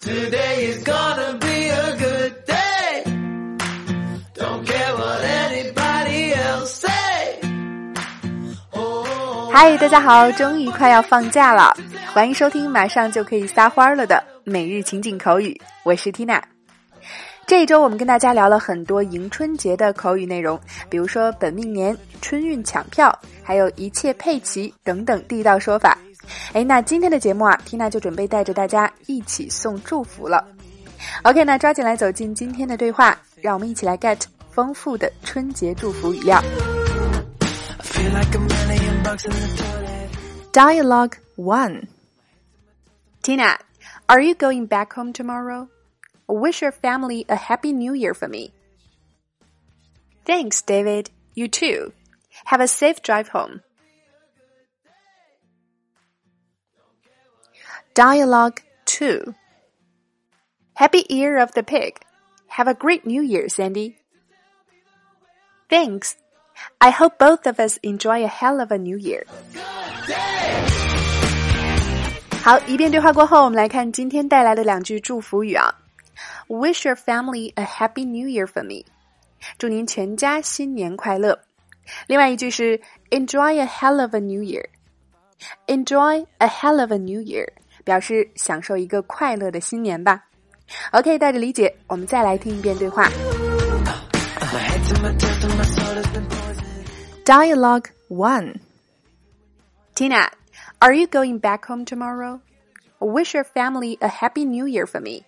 Today is gonna be a good day. Don't care what anybody else say. Oh, 嗨，大家好，终于快要放假了，欢迎收听马上就可以撒欢儿了的每日情景口语，我是 Tina。这一周我们跟大家聊了很多迎春节的口语内容，比如说本命年、春运抢票，还有一切配齐等等地道说法。哎，那今天的节目啊，Tina 就准备带着大家一起送祝福了。OK，那抓紧来走进今天的对话，让我们一起来 get 丰富的春节祝福语料。Dialogue 1 Tina, are you going back home tomorrow? Wish your family a happy new year for me. Thanks, David. You too. Have a safe drive home. Dialogue 2 Happy Year of the Pig. Have a great new year, Sandy. Thanks. I hope both of us enjoy a hell of a new year. 好，一遍对话过后，我们来看今天带来的两句祝福语啊。Wish your family a happy new year for me，祝您全家新年快乐。另外一句是 Enjoy a hell of a new year，Enjoy a hell of a new year， 表示享受一个快乐的新年吧。OK，带着理解，我们再来听一遍对话。 My head to my toes to my soul has been poisoned. Dialogue 1 Tina, are you going back home tomorrow? Wish your family a happy new year for me.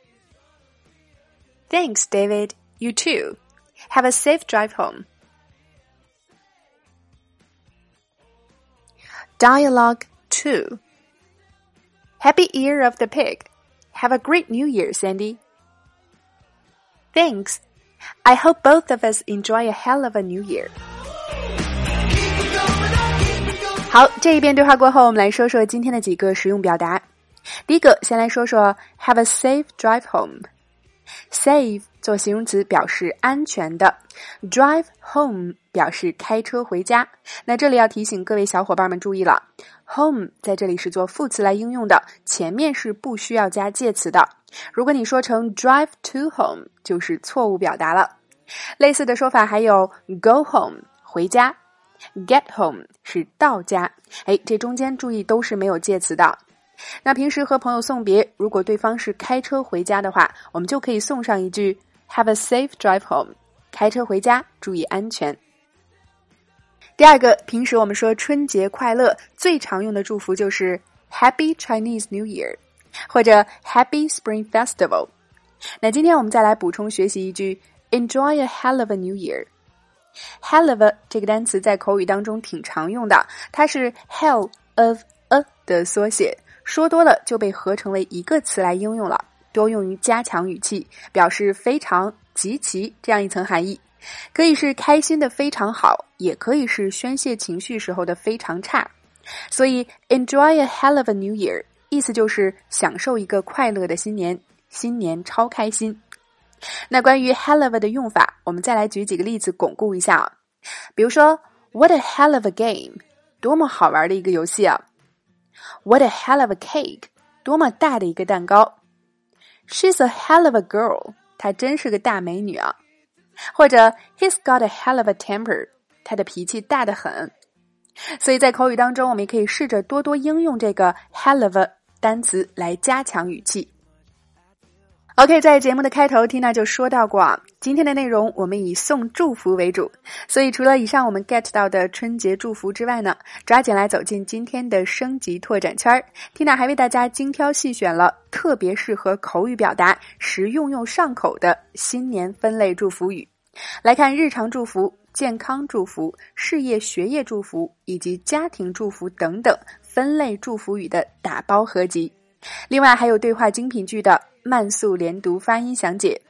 Thanks, David. You too. Have a safe drive home. Dialogue 2 Happy Year of the Pig. Have a great new year, Sandy. Thanks. I hope both of us enjoy a hell of a new year. 好，这一遍对话过后，我们来说说今天的几个实用表达。第一个，先来说说 have a safe drive home。 Safe 做形容词表示安全的，drive home 表示开车回家。那这里要提醒各位小伙伴们注意了，home 在这里是做副词来应用的，前面是不需要加介词的。如果你说成 drive to home，就是错误表达了。类似的说法还有 go home 回家，get home 是到家。哎，这中间注意都是没有介词的。那平时和朋友送别，如果对方是开车回家的话，我们就可以送上一句 “Have a safe drive home”，开车回家，注意安全。第二个，平时我们说春节快乐，最常用的祝福就是 “Happy Chinese New Year” 或者 “Happy Spring Festival”。那今天我们再来补充学习一句 “Enjoy a hell of a New Year”。hell of a 这个单词在口语当中挺常用的，它是 hell of a 的缩写。说多了就被合成为一个词来应用了，多用于加强语气，表示非常、极其这样一层含义。可以是开心的非常好，也可以是宣泄情绪时候的非常差。所以，enjoy a hell of a new year，意思就是享受一个快乐的新年，新年超开心。那关于 hell of a 的用法，我们再来举几个例子巩固一下啊。比如说，What a hell of a game，多么好玩的一个游戏啊！What a hell of a cake！多么大的一个蛋糕！She's a hell of a girl！她真是个大美女啊！或者 He's got a hell of a temper！他的脾气大得很。所以在口语当中，我们也可以试着多多应用这个 hell of a 单词来加强语气。OK，在节目的开头，Tina 就说到过啊，今天的内容我们以送祝福为主，所以除了以上我们 get 到的春节祝福之外呢，抓紧来走进今天的升级拓展圈儿。Tina 还为大家精挑细选了特别适合口语表达、实用又上口的新年分类祝福语。来看日常祝福、健康祝福、事业学业祝福以及家庭祝福等等分类祝福语的打包合集。另外还有对话精品剧的慢速连读发音详解，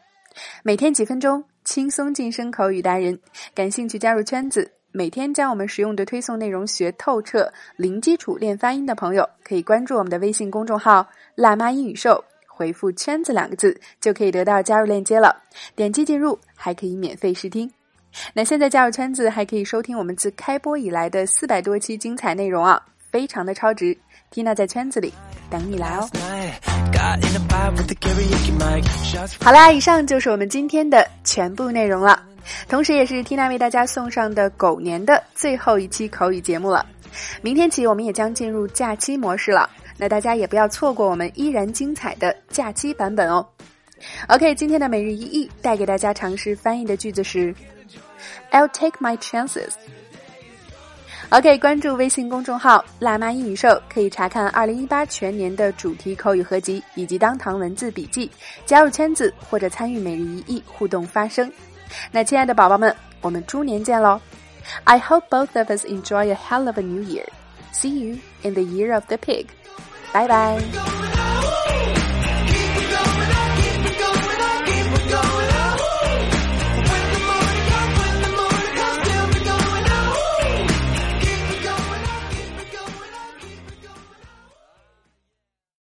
每天几分钟，轻松晋升口语达人。感兴趣加入圈子，每天将我们实用的推送内容学透彻，零基础练发音的朋友，可以关注我们的微信公众号“辣妈英语秀”，回复“圈子”两个字，就可以得到加入链接了。点击进入，还可以免费试听。那现在加入圈子，还可以收听我们自开播以来的四百多期精彩内容啊，非常的超值。，Tina 在圈子里等你来哦。好啦，以上就是我们今天的全部内容了，同时也是 Tina 为大家送上的狗年的最后一期口语节目了。明天起，我们也将进入假期模式了，那大家也不要错过我们依然精彩的假期版本哦。OK，今天的每日一译带给大家尝试翻译的句子是：I'll take my chances。ok 关注微信公众号辣妈英语社可以查看二零一八全年的主题口语合集以及当堂文字笔记加入圈子或者参与每日一亿互动发声。那亲爱的宝宝们我们猪年见喽 i hope both of us enjoy a hell of a new year. See you in the year of the pig. 拜拜